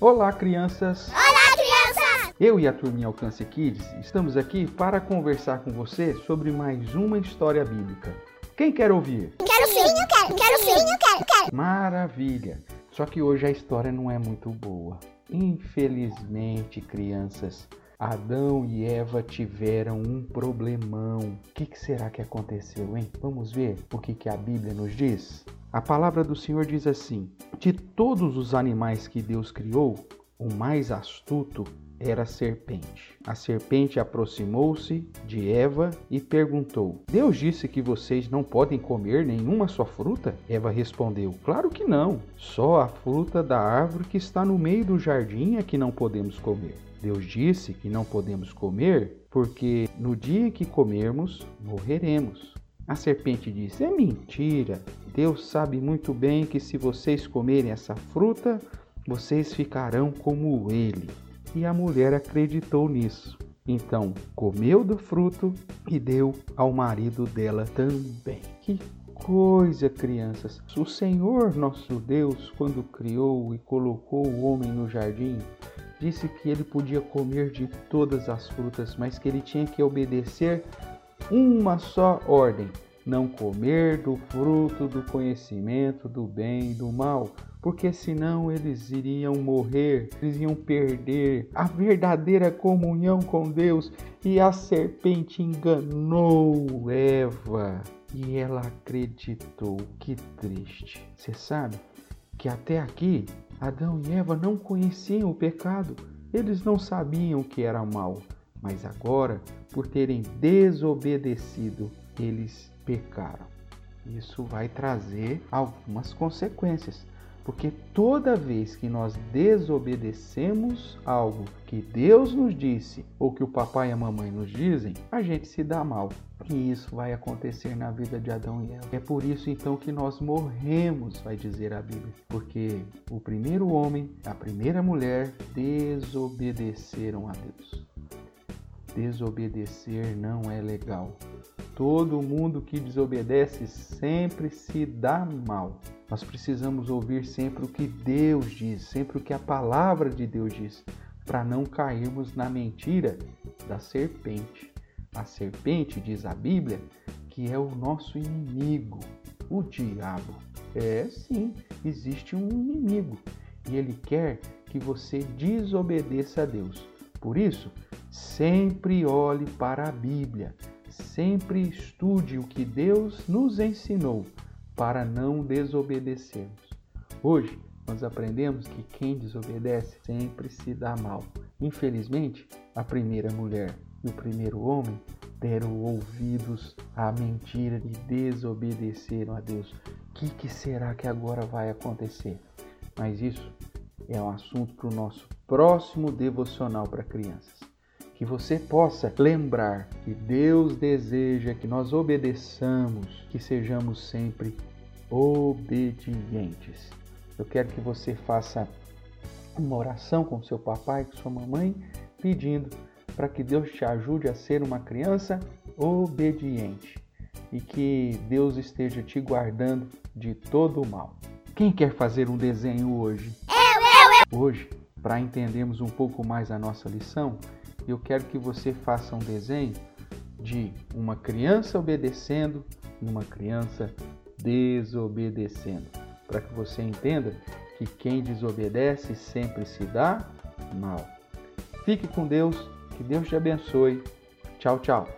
Olá, crianças! Olá, crianças! Eu e a turminha Alcance Kids estamos aqui para conversar com você sobre mais uma história bíblica. Quem quer ouvir? Quero sim, eu quero, quero sim, eu quero, quero. Maravilha! Só que hoje a história não é muito boa. Infelizmente, crianças, Adão e Eva tiveram um problemão. O que, que será que aconteceu, hein? Vamos ver o que, que a Bíblia nos diz? A palavra do Senhor diz assim: De todos os animais que Deus criou, o mais astuto era a serpente. A serpente aproximou-se de Eva e perguntou: Deus disse que vocês não podem comer nenhuma sua fruta? Eva respondeu: Claro que não. Só a fruta da árvore que está no meio do jardim é que não podemos comer. Deus disse que não podemos comer porque no dia que comermos, morreremos. A serpente disse: É mentira. Deus sabe muito bem que se vocês comerem essa fruta, vocês ficarão como ele. E a mulher acreditou nisso. Então comeu do fruto e deu ao marido dela também. Que coisa, crianças! O Senhor nosso Deus, quando criou e colocou o homem no jardim, disse que ele podia comer de todas as frutas, mas que ele tinha que obedecer uma só ordem: não comer do fruto do conhecimento do bem e do mal, porque senão eles iriam morrer, eles iam perder a verdadeira comunhão com Deus. E a serpente enganou Eva e ela acreditou. Que triste. Você sabe que até aqui Adão e Eva não conheciam o pecado, eles não sabiam que era mal, mas agora, por terem desobedecido, eles pecaram. Isso vai trazer algumas consequências. Porque toda vez que nós desobedecemos algo que Deus nos disse ou que o papai e a mamãe nos dizem, a gente se dá mal. E isso vai acontecer na vida de Adão e Eva. É por isso então que nós morremos, vai dizer a Bíblia. Porque o primeiro homem, a primeira mulher desobedeceram a Deus. Desobedecer não é legal. Todo mundo que desobedece sempre se dá mal. Nós precisamos ouvir sempre o que Deus diz, sempre o que a palavra de Deus diz, para não cairmos na mentira da serpente. A serpente, diz a Bíblia, que é o nosso inimigo, o diabo. É sim, existe um inimigo e ele quer que você desobedeça a Deus. Por isso, sempre olhe para a Bíblia, sempre estude o que Deus nos ensinou para não desobedecermos. Hoje, nós aprendemos que quem desobedece sempre se dá mal. Infelizmente, a primeira mulher e o primeiro homem deram ouvidos à mentira e desobedeceram a Deus. O que, que será que agora vai acontecer? Mas isso é um assunto para o nosso próximo devocional para crianças. Que você possa lembrar que Deus deseja que nós obedeçamos, que sejamos sempre obedientes. Eu quero que você faça uma oração com seu papai, com sua mamãe, pedindo para que Deus te ajude a ser uma criança obediente e que Deus esteja te guardando de todo o mal. Quem quer fazer um desenho hoje? Eu, eu, eu. Hoje, para entendermos um pouco mais a nossa lição, eu quero que você faça um desenho de uma criança obedecendo e uma criança desobedecendo, para que você entenda que quem desobedece sempre se dá mal. Fique com Deus, que Deus te abençoe. Tchau, tchau.